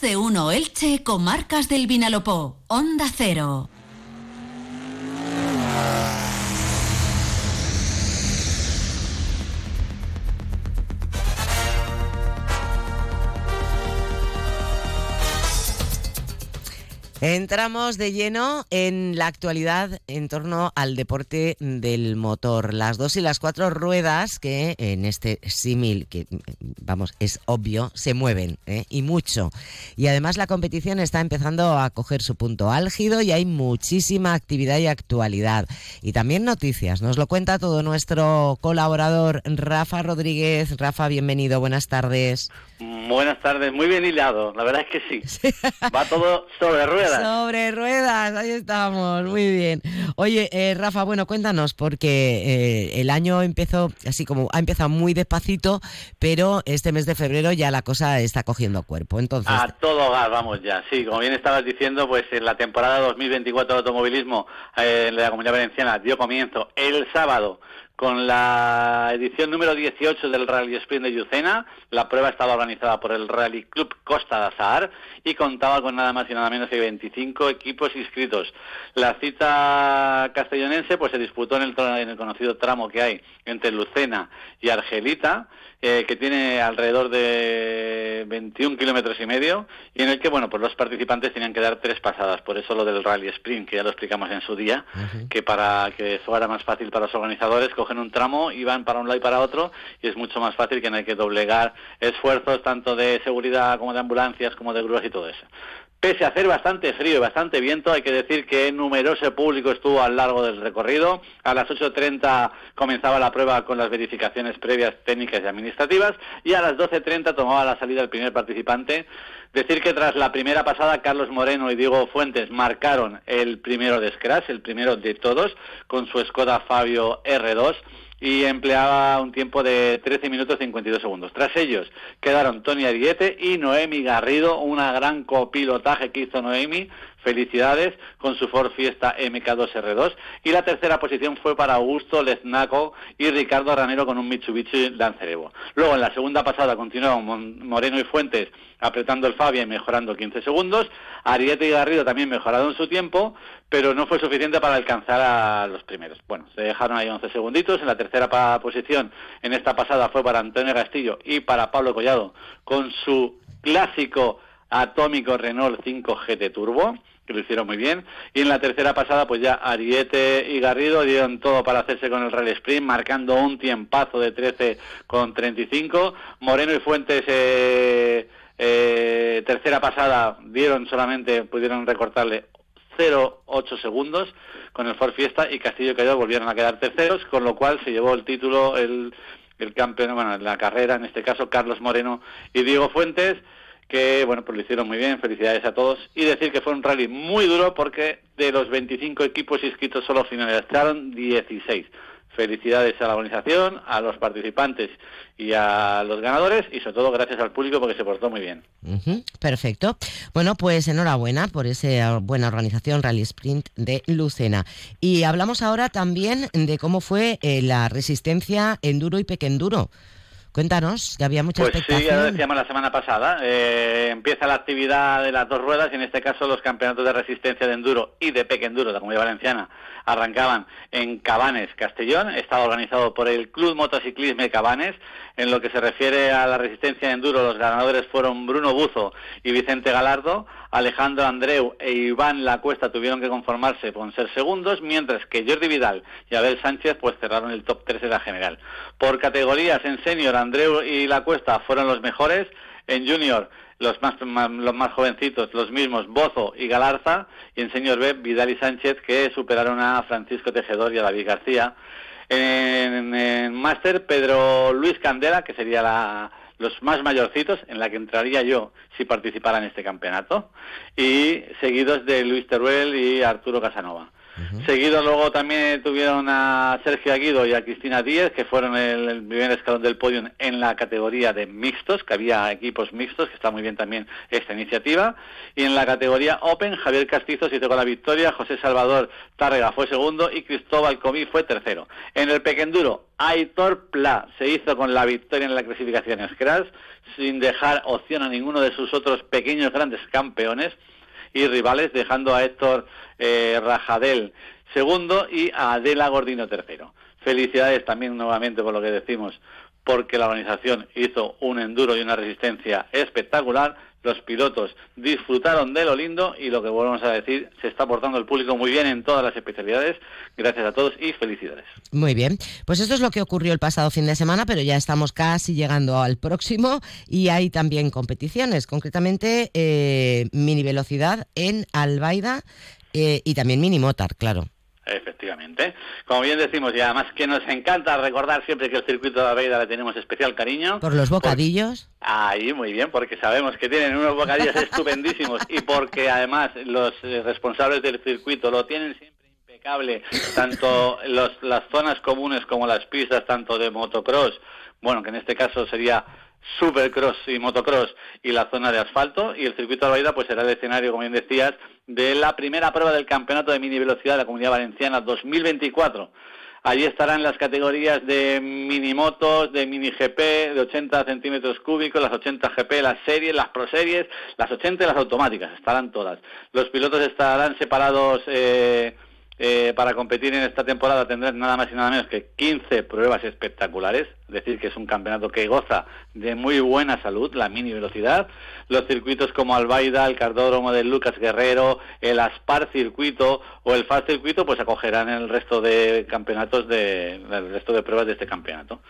De uno Elche, Comarcas del Vinalopó, Onda Cero. Entramos de lleno en la actualidad en torno al deporte del motor. Las dos y las cuatro ruedas que en este símil, que vamos, es obvio, se mueven ¿eh? y mucho. Y además la competición está empezando a coger su punto álgido y hay muchísima actividad y actualidad. Y también noticias. Nos lo cuenta todo nuestro colaborador Rafa Rodríguez. Rafa, bienvenido. Buenas tardes. Buenas tardes. Muy bien hilado. La verdad es que sí. Va todo sobre ruedas. Sobre ruedas, ahí estamos, muy bien. Oye, eh, Rafa, bueno, cuéntanos, porque eh, el año empezó así como, ha empezado muy despacito, pero este mes de febrero ya la cosa está cogiendo cuerpo. Entonces... A todo gas, vamos ya. Sí, como bien estabas diciendo, pues en la temporada 2024 de automovilismo eh, en la Comunidad Valenciana dio comienzo el sábado con la edición número 18 del Rally Sprint de Yucena. La prueba estaba organizada por el Rally Club Costa de Azahar y contaba con nada más y nada menos que 25 equipos inscritos. La cita castellonense pues se disputó en el, en el conocido tramo que hay entre Lucena y Argelita eh, que tiene alrededor de 21 kilómetros y medio y en el que, bueno, pues los participantes tenían que dar tres pasadas, por eso lo del Rally Sprint, que ya lo explicamos en su día, que para que fuera más fácil para los organizadores, cogen un tramo y van para un lado y para otro y es mucho más fácil que no hay que doblegar esfuerzos tanto de seguridad como de ambulancias como de grúas y todo eso. Pese a hacer bastante frío y bastante viento, hay que decir que numeroso público estuvo a lo largo del recorrido. A las 8.30 comenzaba la prueba con las verificaciones previas técnicas y administrativas y a las 12.30 tomaba la salida el primer participante. Decir que tras la primera pasada, Carlos Moreno y Diego Fuentes marcaron el primero de Scratch, el primero de todos, con su Skoda Fabio R2 y empleaba un tiempo de 13 minutos 52 segundos. Tras ellos quedaron Tony Ariete y Noemi Garrido, una gran copilotaje que hizo Noemi, felicidades con su Ford Fiesta MK2R2 y la tercera posición fue para Augusto Leznaco y Ricardo Ranero con un Mitsubishi Lancer Evo. Luego en la segunda pasada continuaron Moreno y Fuentes apretando el Fabia y mejorando 15 segundos, Ariete y Garrido también mejoraron su tiempo, pero no fue suficiente para alcanzar a los primeros. Bueno, se dejaron ahí 11 segunditos, en la tercera posición en esta pasada fue para Antonio Castillo y para Pablo Collado con su clásico atómico Renault 5 GT Turbo que lo hicieron muy bien. Y en la tercera pasada, pues ya Ariete y Garrido dieron todo para hacerse con el Rally Sprint, marcando un tiempazo de 13 con 35. Moreno y Fuentes, eh, eh, tercera pasada, dieron solamente, pudieron recortarle 0,8 segundos con el Ford Fiesta y Castillo y Callao volvieron a quedar terceros, con lo cual se llevó el título, el, el campeón, bueno, la carrera, en este caso Carlos Moreno y Diego Fuentes que bueno, pues lo hicieron muy bien, felicidades a todos y decir que fue un rally muy duro porque de los 25 equipos inscritos solo finalizaron 16. Felicidades a la organización, a los participantes y a los ganadores y sobre todo gracias al público porque se portó muy bien. perfecto. Bueno, pues enhorabuena por esa buena organización Rally Sprint de Lucena. Y hablamos ahora también de cómo fue eh, la resistencia enduro y pequenduro. Cuéntanos, que había mucha pues sí, ya lo decíamos la semana pasada. Eh, empieza la actividad de las dos ruedas y en este caso los campeonatos de resistencia de enduro y de peque enduro de la Comunidad Valenciana arrancaban en Cabanes, Castellón. Estaba organizado por el Club Motociclismo Cabanes. En lo que se refiere a la resistencia de enduro, los ganadores fueron Bruno Buzo y Vicente Galardo. Alejandro Andreu e Iván La Cuesta tuvieron que conformarse con ser segundos, mientras que Jordi Vidal y Abel Sánchez pues cerraron el top 3 de la general. Por categorías en senior, Andreu y La Cuesta fueron los mejores. En junior, los más, los más jovencitos, los mismos, Bozo y Galarza, y en Senior B, Vidal y Sánchez, que superaron a Francisco Tejedor y a David García. En, en Máster, Pedro Luis Candela, que sería la, los más mayorcitos, en la que entraría yo si participara en este campeonato, y seguidos de Luis Teruel y Arturo Casanova. Seguido luego también tuvieron a Sergio Aguido y a Cristina Díez, que fueron el, primer escalón del podio en la categoría de mixtos, que había equipos mixtos, que está muy bien también esta iniciativa. Y en la categoría Open, Javier Castizo se hizo con la victoria, José Salvador Tárrega fue segundo y Cristóbal Comí fue tercero. En el Pequenduro, Aitor Pla se hizo con la victoria en la clasificación Scratch, sin dejar opción a ninguno de sus otros pequeños grandes campeones y rivales, dejando a Héctor eh, Rajadel segundo y a Adela Gordino tercero. Felicidades también nuevamente por lo que decimos, porque la organización hizo un enduro y una resistencia espectacular los pilotos disfrutaron de lo lindo y lo que volvemos a decir, se está portando el público muy bien en todas las especialidades. Gracias a todos y felicidades. Muy bien, pues esto es lo que ocurrió el pasado fin de semana, pero ya estamos casi llegando al próximo y hay también competiciones, concretamente eh, mini velocidad en Albaida eh, y también mini motar, claro. Efectivamente. Como bien decimos, y además que nos encanta recordar siempre que el circuito de la Veida le tenemos especial cariño. Por los bocadillos. ahí, muy bien, porque sabemos que tienen unos bocadillos estupendísimos y porque además los eh, responsables del circuito lo tienen siempre impecable, tanto los, las zonas comunes como las pistas, tanto de motocross, bueno, que en este caso sería supercross y motocross y la zona de asfalto y el circuito de Albaida pues será el escenario, como bien decías, de la primera prueba del campeonato de mini velocidad de la Comunidad Valenciana 2024. Allí estarán las categorías de mini motos, de mini GP, de 80 centímetros cúbicos, las 80 GP, las series, las pro series, las 80 y las automáticas, estarán todas. Los pilotos estarán separados eh, eh, para competir en esta temporada tendrán nada más y nada menos que 15 pruebas espectaculares, es decir, que es un campeonato que goza de muy buena salud, la mini velocidad. Los circuitos como Albaida, el Cardódromo de Lucas Guerrero, el Aspar Circuito o el Fast Circuito, pues acogerán el resto de campeonatos, de, el resto de pruebas de este campeonato.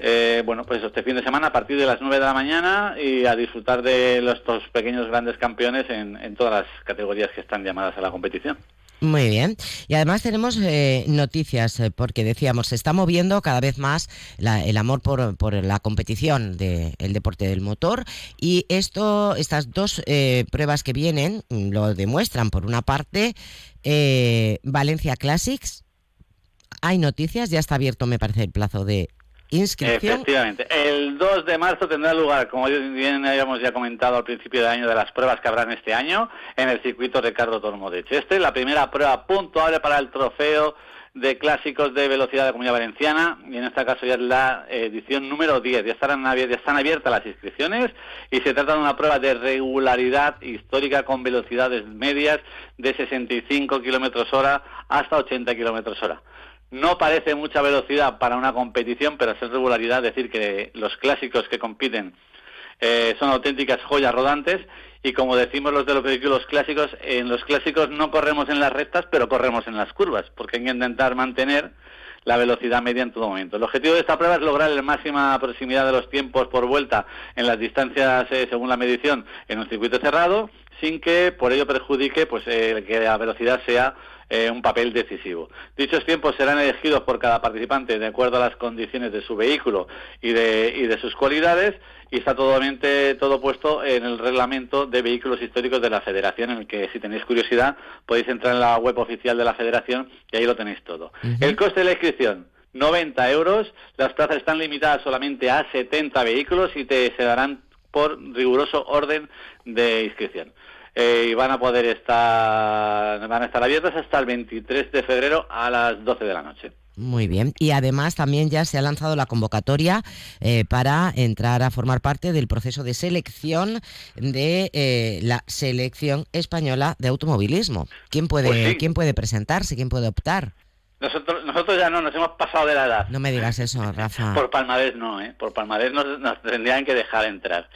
Eh, bueno, pues este fin de semana a partir de las 9 de la mañana y a disfrutar de estos pequeños grandes campeones en todas las categorías que están llamadas a la competición. Muy bien. Y además tenemos eh, noticias, eh, porque decíamos, se está moviendo cada vez más el amor por, la competición del deporte del motor. Y esto, estas dos eh, pruebas que vienen lo demuestran. Por una parte, Valencia Classics. Hay noticias, ya está abierto, me parece, el plazo de Efectivamente. El 2 de marzo tendrá lugar, como bien habíamos ya comentado al principio del año, de las pruebas que habrán este año en el circuito Ricardo Tormo de Cheste. La primera prueba puntuable para el trofeo de clásicos de velocidad de la Comunidad Valenciana y en este caso ya es la edición número 10. Ya, estarán, ya están abiertas las inscripciones y se trata de una prueba de regularidad histórica con velocidades medias de 65 kilómetros hora hasta 80 kilómetros hora. No parece mucha velocidad para una competición, pero es regularidad decir que los clásicos que compiten eh, son auténticas joyas rodantes y como decimos los de los vehículos clásicos, en los clásicos no corremos en las rectas, pero corremos en las curvas, porque hay que intentar mantener la velocidad media en todo momento. El objetivo de esta prueba es lograr la máxima proximidad de los tiempos por vuelta en las distancias eh, según la medición en un circuito cerrado, sin que por ello perjudique pues eh, que la velocidad sea eh, un papel decisivo. Dichos tiempos serán elegidos por cada participante de acuerdo a las condiciones de su vehículo y de, y de sus cualidades y está totalmente todo puesto en el reglamento de vehículos históricos de la Federación, en el que si tenéis curiosidad podéis entrar en la web oficial de la Federación y ahí lo tenéis todo. El coste de la inscripción 90 euros, las plazas están limitadas solamente a 70 vehículos y te se darán por riguroso orden de inscripción. Eh, y van a poder estar, van a estar abiertas hasta el 23 de febrero a las 12 de la noche. Muy bien. Y además también ya se ha lanzado la convocatoria eh, para entrar a formar parte del proceso de selección de eh, la selección española de automovilismo. ¿Quién puede, pues ¿quién puede presentarse? ¿Quién puede optar? Nosotros, nosotros ya no, nos hemos pasado de la edad. No me digas eso, Rafa. Por palmarés no, ¿eh? Por palmarés nos tendrían que dejar entrar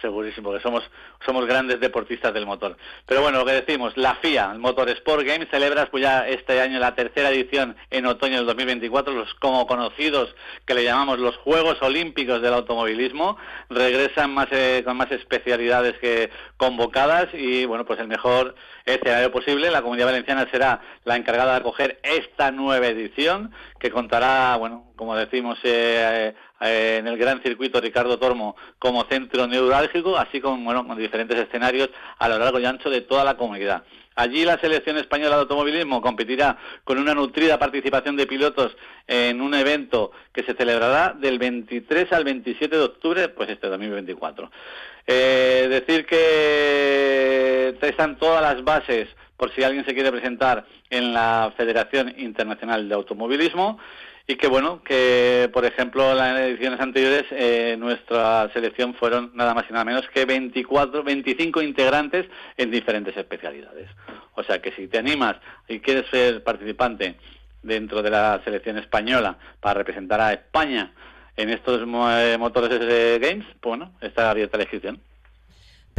segurísimo, que somos, somos grandes deportistas del motor. Pero bueno, lo que decimos, la FIA, el Motor Sport Games, celebra pues ya este año la tercera edición en otoño del 2024, los como conocidos que le llamamos los Juegos Olímpicos del Automovilismo, regresan más, eh, con más especialidades que convocadas y bueno, pues el mejor escenario posible. La Comunidad Valenciana será la encargada de acoger esta nueva edición que contará, bueno, como decimos, eh, eh, en el gran circuito Ricardo Tormo como centro neurálgico, así como bueno, con diferentes escenarios a lo largo y ancho de toda la comunidad. Allí la selección española de automovilismo competirá con una nutrida participación de pilotos en un evento que se celebrará del 23 al 27 de octubre, pues este 2024. Eh, decir que están todas las bases por si alguien se quiere presentar en la Federación Internacional de Automovilismo y que bueno, que por ejemplo en las ediciones anteriores eh, nuestra selección fueron nada más y nada menos que 24, 25 integrantes en diferentes especialidades. O sea que si te animas y quieres ser participante dentro de la selección española para representar a España en estos eh, motores de games, bueno, está abierta la inscripción.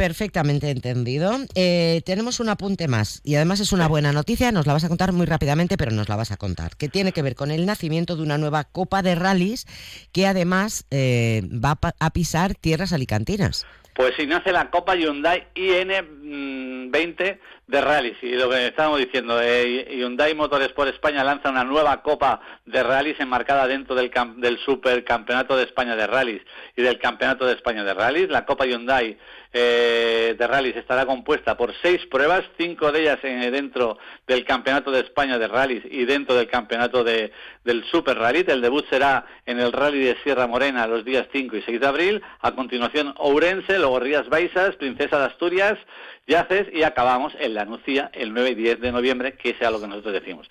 Perfectamente entendido. Eh, tenemos un apunte más y además es una buena noticia, nos la vas a contar muy rápidamente, pero nos la vas a contar, que tiene que ver con el nacimiento de una nueva Copa de Rallys que además eh, va a pisar tierras alicantinas. Pues si nace la Copa Hyundai IN20 mm, de rallies y lo que estábamos diciendo, eh, Hyundai Motorsport España lanza una nueva Copa de rallies enmarcada dentro del, del Supercampeonato de España de rallies y del Campeonato de España de rallies. La Copa Hyundai eh, de rallies estará compuesta por seis pruebas, cinco de ellas eh, dentro del Campeonato de España de rallies y dentro del Campeonato de, del Super Rally. El debut será en el Rally de Sierra Morena los días 5 y 6 de abril. A continuación Ourense, luego Rías Baixas, Princesa de Asturias, Yaces y acabamos en la Nucía el 9 y 10 de noviembre, que sea lo que nosotros decimos.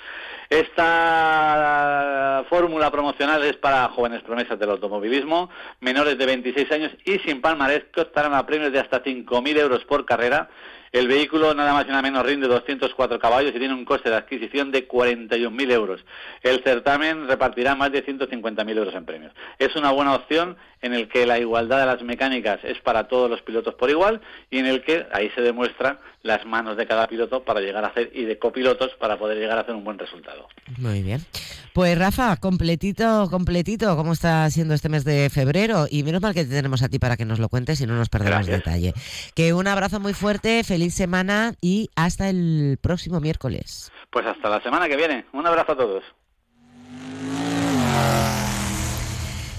Esta fórmula promocional es para jóvenes promesas del automovilismo, menores de 26 años y sin palmarés que optarán a premios de hasta 5.000 euros por carrera el vehículo nada más y nada menos rinde 204 caballos y tiene un coste de adquisición de 41.000 euros. El certamen repartirá más de 150.000 euros en premios. Es una buena opción en el que la igualdad de las mecánicas es para todos los pilotos por igual y en el que ahí se demuestran las manos de cada piloto para llegar a hacer y de copilotos para poder llegar a hacer un buen resultado. Muy bien. Pues Rafa, completito, completito, ¿cómo está siendo este mes de febrero? Y menos mal que te tenemos a ti para que nos lo cuentes y no nos perdemos detalle. Que un abrazo muy fuerte, feliz semana y hasta el próximo miércoles. Pues hasta la semana que viene. Un abrazo a todos.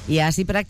Y así prácticamente